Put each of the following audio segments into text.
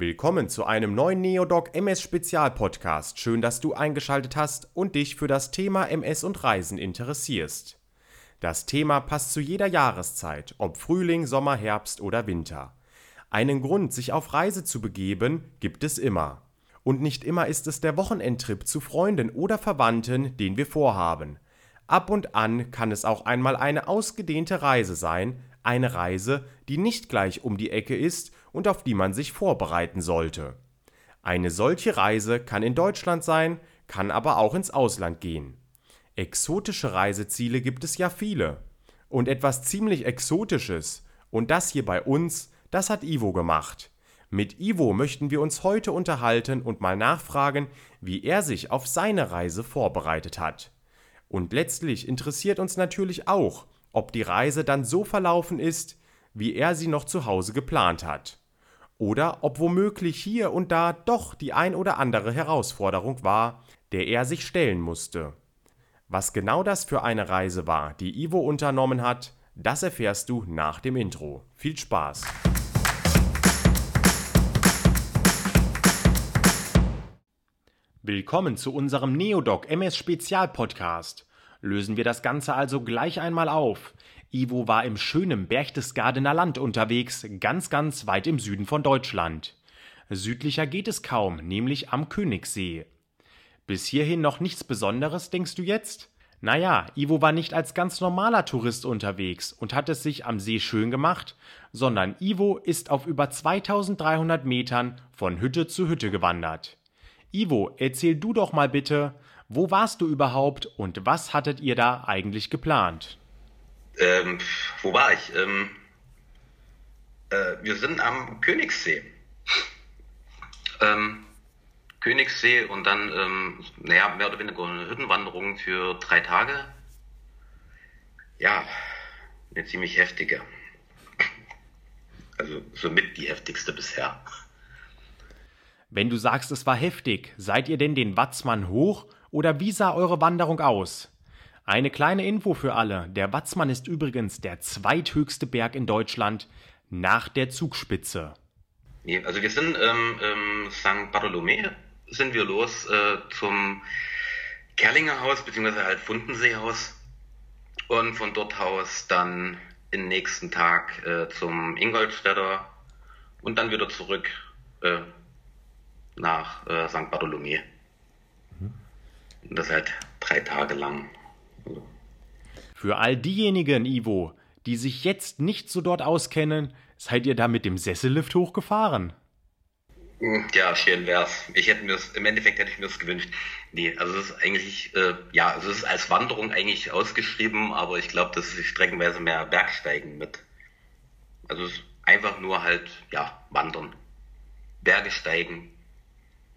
Willkommen zu einem neuen Neodoc MS Spezialpodcast. Schön, dass du eingeschaltet hast und dich für das Thema MS und Reisen interessierst. Das Thema passt zu jeder Jahreszeit, ob Frühling, Sommer, Herbst oder Winter. Einen Grund, sich auf Reise zu begeben, gibt es immer. Und nicht immer ist es der Wochenendtrip zu Freunden oder Verwandten, den wir vorhaben. Ab und an kann es auch einmal eine ausgedehnte Reise sein, eine Reise, die nicht gleich um die Ecke ist und auf die man sich vorbereiten sollte. Eine solche Reise kann in Deutschland sein, kann aber auch ins Ausland gehen. Exotische Reiseziele gibt es ja viele. Und etwas ziemlich Exotisches, und das hier bei uns, das hat Ivo gemacht. Mit Ivo möchten wir uns heute unterhalten und mal nachfragen, wie er sich auf seine Reise vorbereitet hat. Und letztlich interessiert uns natürlich auch, ob die Reise dann so verlaufen ist, wie er sie noch zu Hause geplant hat. Oder ob womöglich hier und da doch die ein oder andere Herausforderung war, der er sich stellen musste. Was genau das für eine Reise war, die Ivo unternommen hat, das erfährst du nach dem Intro. Viel Spaß! Willkommen zu unserem Neodoc MS Spezialpodcast lösen wir das Ganze also gleich einmal auf. Ivo war im schönen Berchtesgadener Land unterwegs, ganz, ganz weit im Süden von Deutschland. Südlicher geht es kaum, nämlich am Königssee. Bis hierhin noch nichts Besonderes, denkst du jetzt? Naja, Ivo war nicht als ganz normaler Tourist unterwegs und hat es sich am See schön gemacht, sondern Ivo ist auf über 2300 Metern von Hütte zu Hütte gewandert. Ivo, erzähl du doch mal bitte, wo warst du überhaupt und was hattet ihr da eigentlich geplant? Ähm, wo war ich? Ähm, äh, wir sind am Königssee. Ähm, Königssee und dann, ähm, naja, mehr oder weniger eine Hüttenwanderung für drei Tage. Ja, eine ziemlich heftige. Also somit die heftigste bisher. Wenn du sagst, es war heftig, seid ihr denn den Watzmann hoch oder wie sah eure Wanderung aus? Eine kleine Info für alle. Der Watzmann ist übrigens der zweithöchste Berg in Deutschland nach der Zugspitze. Also wir sind ähm, ähm, St. Bartholomä sind wir los äh, zum Kerlinger Haus beziehungsweise halt Fundenseehaus und von dort aus dann den nächsten Tag äh, zum Ingolstädter und dann wieder zurück äh, nach äh, St. Bartholomä. Und das halt drei Tage lang. Für all diejenigen, Ivo, die sich jetzt nicht so dort auskennen, seid ihr da mit dem Sessellift hochgefahren? Hm, ja, schön wär's. Ich hätte mir's, im Endeffekt hätte ich mir's gewünscht. Nee, also es ist eigentlich, äh, ja, also es ist als Wanderung eigentlich ausgeschrieben, aber ich glaube, das ist streckenweise mehr Bergsteigen mit. Also es ist einfach nur halt, ja, wandern. Berge steigen,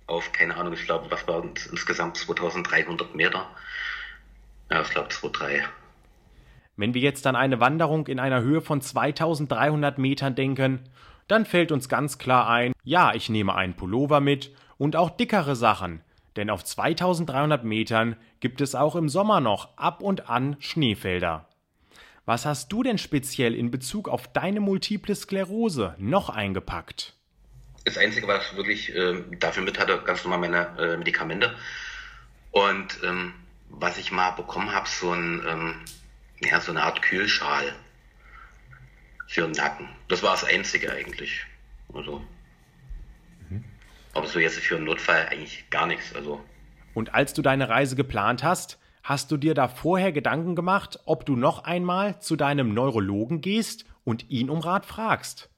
auf, keine Ahnung, ich glaube, was waren insgesamt 2300 Meter. Ja, ich glaube 2,3. Wenn wir jetzt an eine Wanderung in einer Höhe von 2300 Metern denken, dann fällt uns ganz klar ein, ja, ich nehme einen Pullover mit und auch dickere Sachen, denn auf 2300 Metern gibt es auch im Sommer noch ab und an Schneefelder. Was hast du denn speziell in Bezug auf deine multiple Sklerose noch eingepackt? Das Einzige, was ich wirklich äh, dafür mit hatte, ganz normal meine äh, Medikamente. Und ähm, was ich mal bekommen habe, so, ein, ähm, ja, so eine Art Kühlschal für den Nacken. Das war das Einzige eigentlich. Also. Mhm. Aber so jetzt für einen Notfall eigentlich gar nichts. Also. Und als du deine Reise geplant hast, hast du dir da vorher Gedanken gemacht, ob du noch einmal zu deinem Neurologen gehst und ihn um Rat fragst?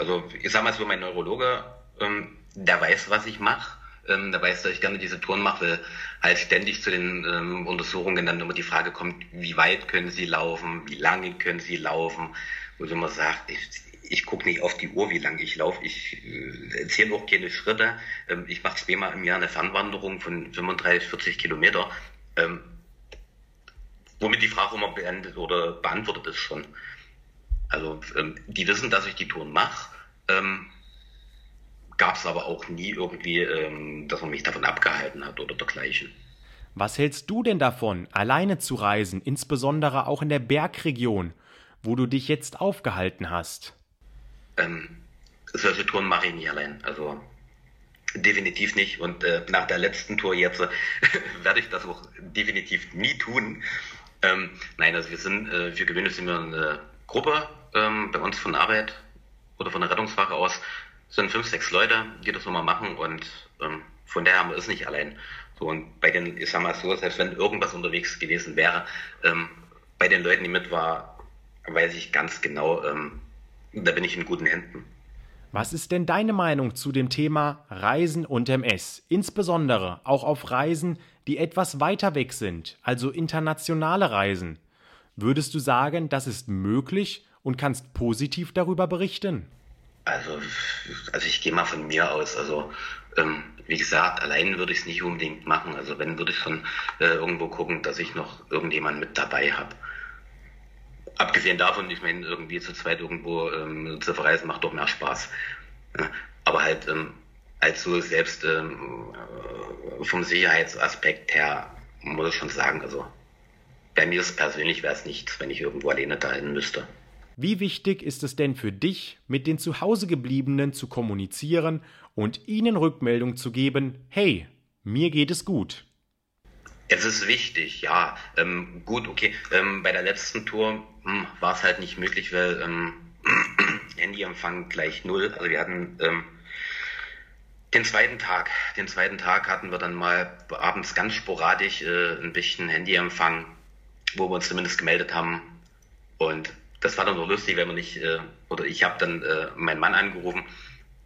Also ich sag mal so, mein Neurologe, ähm, der weiß, was ich mache. Ähm, der weiß, dass ich gerne diese Touren mache, weil halt ständig zu den ähm, Untersuchungen dann immer die Frage kommt, wie weit können sie laufen, wie lange können sie laufen. Wo ich immer sagt, ich, ich gucke nicht auf die Uhr, wie lange ich laufe. Ich äh, zähle auch keine Schritte. Ähm, ich mache zweimal im Jahr eine Fernwanderung von 35, 40 Kilometer. Ähm, womit die Frage immer beendet oder beantwortet ist schon. Also ähm, die wissen, dass ich die Touren mache. Ähm, Gab es aber auch nie irgendwie, ähm, dass man mich davon abgehalten hat oder dergleichen. Was hältst du denn davon, alleine zu reisen, insbesondere auch in der Bergregion, wo du dich jetzt aufgehalten hast? Ähm, solche Touren mache ich nicht allein. Also definitiv nicht. Und äh, nach der letzten Tour jetzt äh, werde ich das auch definitiv nie tun. Ähm, nein, also wir sind, äh, für gewöhnlich sind wir eine Gruppe ähm, bei uns von Arbeit oder von der Rettungswache aus. sind fünf, sechs Leute, die das nochmal machen und ähm, von daher haben wir es nicht allein. So, und bei den, ich sag mal so, selbst wenn irgendwas unterwegs gewesen wäre, ähm, bei den Leuten, die mit war, weiß ich ganz genau, ähm, da bin ich in guten Händen. Was ist denn deine Meinung zu dem Thema Reisen und MS? Insbesondere auch auf Reisen, die etwas weiter weg sind, also internationale Reisen. Würdest du sagen, das ist möglich und kannst positiv darüber berichten? Also, also ich gehe mal von mir aus. Also, ähm, wie gesagt, allein würde ich es nicht unbedingt machen. Also, wenn, würde ich schon äh, irgendwo gucken, dass ich noch irgendjemanden mit dabei habe. Abgesehen davon, ich meine, irgendwie zu zweit irgendwo ähm, zu verreisen macht doch mehr Spaß. Aber halt ähm, als so selbst ähm, vom Sicherheitsaspekt her muss ich schon sagen, also bei mir persönlich wäre es nichts, wenn ich irgendwo alleine dahin müsste. Wie wichtig ist es denn für dich, mit den Zuhausegebliebenen zu kommunizieren und ihnen Rückmeldung zu geben, hey, mir geht es gut? Es ist wichtig, ja. Ähm, gut, okay. Ähm, bei der letzten Tour hm, war es halt nicht möglich, weil ähm, Handyempfang gleich null. Also wir hatten ähm, den zweiten Tag, den zweiten Tag hatten wir dann mal abends ganz sporadisch äh, ein bisschen Handyempfang, wo wir uns zumindest gemeldet haben. Und das war dann noch lustig, wenn man nicht, äh, oder ich habe dann äh, meinen Mann angerufen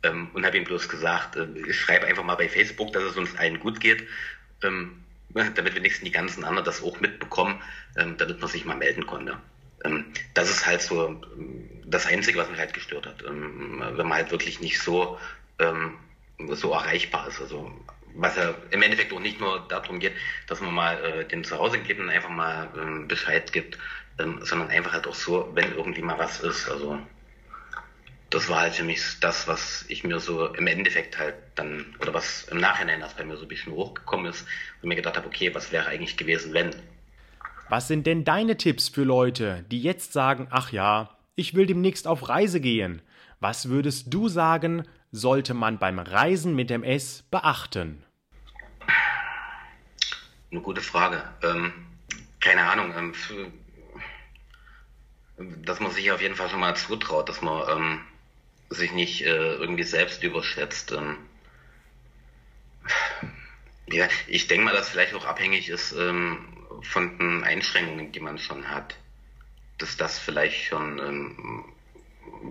ähm, und habe ihm bloß gesagt, äh, schreibe einfach mal bei Facebook, dass es uns allen gut geht. Ähm, damit wenigstens die ganzen anderen das auch mitbekommen, ähm, damit man sich mal melden konnte. Ähm, das ist halt so ähm, das Einzige, was mich halt gestört hat. Ähm, wenn man halt wirklich nicht so, ähm, so erreichbar ist. Also was ja im Endeffekt auch nicht nur darum geht, dass man mal äh, dem und einfach mal ähm, Bescheid gibt, sondern einfach halt auch so, wenn irgendwie mal was ist. Also das war halt für mich das, was ich mir so im Endeffekt halt dann, oder was im Nachhinein erst bei mir so ein bisschen hochgekommen ist und mir gedacht habe, okay, was wäre eigentlich gewesen, wenn? Was sind denn deine Tipps für Leute, die jetzt sagen, ach ja, ich will demnächst auf Reise gehen? Was würdest du sagen, sollte man beim Reisen mit MS beachten? Eine gute Frage. Ähm, keine Ahnung. Ähm, für, dass man sich auf jeden Fall schon mal zutraut, dass man ähm, sich nicht äh, irgendwie selbst überschätzt. Ähm, ja, ich denke mal, dass vielleicht auch abhängig ist ähm, von den Einschränkungen, die man schon hat. Dass das vielleicht schon ähm,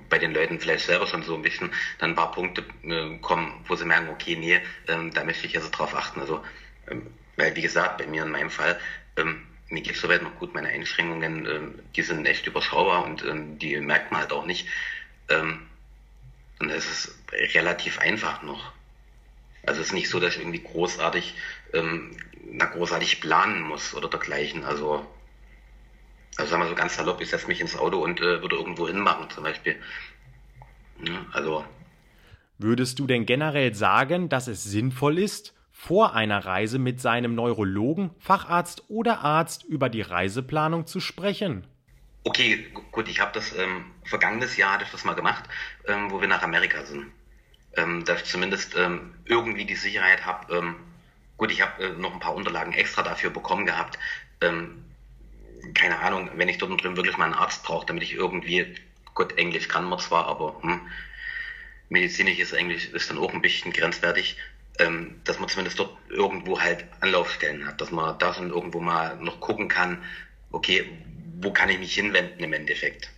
bei den Leuten vielleicht selber schon so ein bisschen dann ein paar Punkte äh, kommen, wo sie merken, okay, nee, ähm, da möchte ich also drauf achten. Also, ähm, weil wie gesagt, bei mir in meinem Fall, ähm, mir geht es soweit noch gut, meine Einschränkungen, ähm, die sind echt überschaubar und ähm, die merkt man halt auch nicht. Ähm, und es ist relativ einfach noch. Also es ist nicht so, dass ich irgendwie großartig, ähm, na, großartig planen muss oder dergleichen. Also, also sagen wir so ganz salopp, ich setze mich ins Auto und äh, würde irgendwo hinmachen zum Beispiel. Ja, also. Würdest du denn generell sagen, dass es sinnvoll ist, vor einer Reise mit seinem Neurologen, Facharzt oder Arzt über die Reiseplanung zu sprechen? Okay, gut, ich habe das ähm, vergangenes Jahr hatte ich das mal gemacht, ähm, wo wir nach Amerika sind. Ähm, dass ich zumindest ähm, irgendwie die Sicherheit habe. Ähm, gut, ich habe äh, noch ein paar Unterlagen extra dafür bekommen gehabt. Ahnung, wenn ich dort drin wirklich mal einen Arzt brauche, damit ich irgendwie, gut, Englisch kann man zwar, aber hm, medizinisches Englisch ist dann auch ein bisschen grenzwertig, ähm, dass man zumindest dort irgendwo halt Anlaufstellen hat, dass man da schon irgendwo mal noch gucken kann, okay, wo kann ich mich hinwenden im Endeffekt.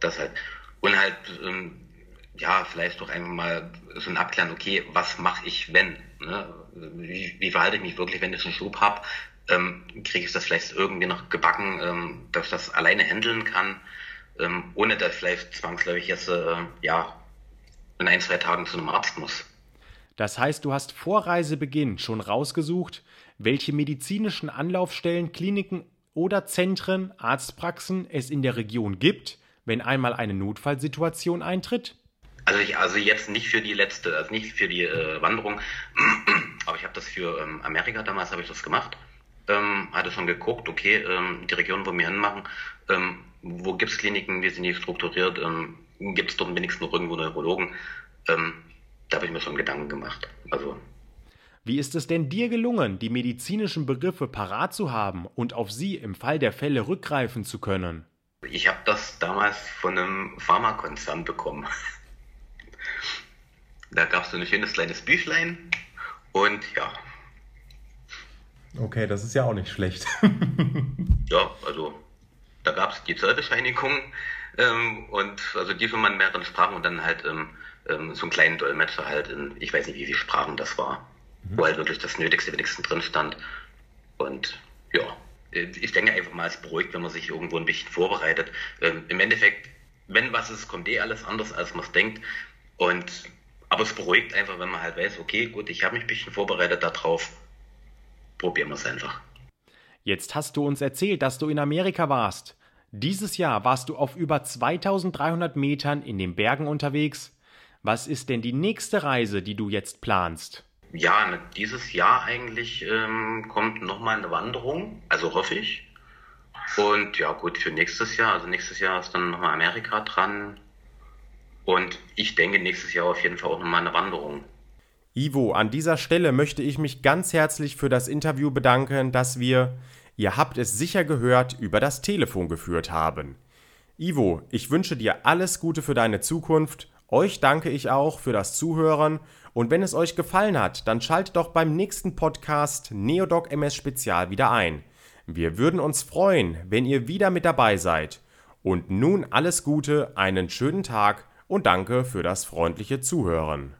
Das halt. Und halt, ähm, ja, vielleicht doch einfach mal so ein Abklären, okay, was mache ich, wenn? Ne? Wie, wie verhalte ich mich wirklich, wenn ich einen Schub habe? Ähm, Kriege ich das vielleicht irgendwie noch gebacken, ähm, dass ich das alleine handeln kann, ähm, ohne dass ich vielleicht zwangsläufig jetzt, äh, ja, in ein, zwei Tagen zu einem Arzt muss. Das heißt, du hast vor Reisebeginn schon rausgesucht, welche medizinischen Anlaufstellen, Kliniken oder Zentren, Arztpraxen es in der Region gibt, wenn einmal eine Notfallsituation eintritt? Also, ich, also jetzt nicht für die letzte, also nicht für die äh, Wanderung, aber ich habe das für ähm, Amerika damals habe ich das gemacht. Ähm, hatte schon geguckt, okay, ähm, die Region, wo wir hinmachen, ähm, wo gibt es Kliniken, wie sind die strukturiert, ähm, gibt es dort wenigstens noch irgendwo Neurologen, ähm, da habe ich mir schon Gedanken gemacht. Also wie ist es denn dir gelungen, die medizinischen Begriffe parat zu haben und auf sie im Fall der Fälle rückgreifen zu können? Ich habe das damals von einem Pharmakonzern bekommen. Da gab es so ein schönes kleines Büchlein und ja. Okay, das ist ja auch nicht schlecht. ja, also da gab es die Zollbescheinigung ähm, und also die von mehreren Sprachen und dann halt ähm, ähm, so einen kleinen Dolmetscher halt in, ich weiß nicht, wie viele Sprachen das war mhm. wo halt wirklich das Nötigste wenigstens drin stand. Und ja, ich denke einfach mal, es beruhigt, wenn man sich irgendwo ein bisschen vorbereitet. Ähm, Im Endeffekt, wenn was ist, kommt eh alles anders, als man es denkt. Und aber es beruhigt einfach, wenn man halt weiß, okay, gut, ich habe mich ein bisschen vorbereitet darauf. Probieren wir es einfach. Jetzt hast du uns erzählt, dass du in Amerika warst. Dieses Jahr warst du auf über 2300 Metern in den Bergen unterwegs. Was ist denn die nächste Reise, die du jetzt planst? ja, dieses Jahr eigentlich ähm, kommt nochmal eine Wanderung, also hoffe ich. Und ja, gut, für nächstes Jahr, also nächstes Jahr ist dann nochmal Amerika dran. Und ich denke nächstes Jahr auf jeden Fall auch nochmal eine Wanderung. Ivo, an dieser Stelle möchte ich mich ganz herzlich für das Interview bedanken, das wir, ihr habt es sicher gehört, über das Telefon geführt haben. Ivo, ich wünsche dir alles Gute für deine Zukunft. Euch danke ich auch für das Zuhören und wenn es euch gefallen hat, dann schaltet doch beim nächsten Podcast Neodoc MS Spezial wieder ein. Wir würden uns freuen, wenn ihr wieder mit dabei seid. Und nun alles Gute, einen schönen Tag und danke für das freundliche Zuhören.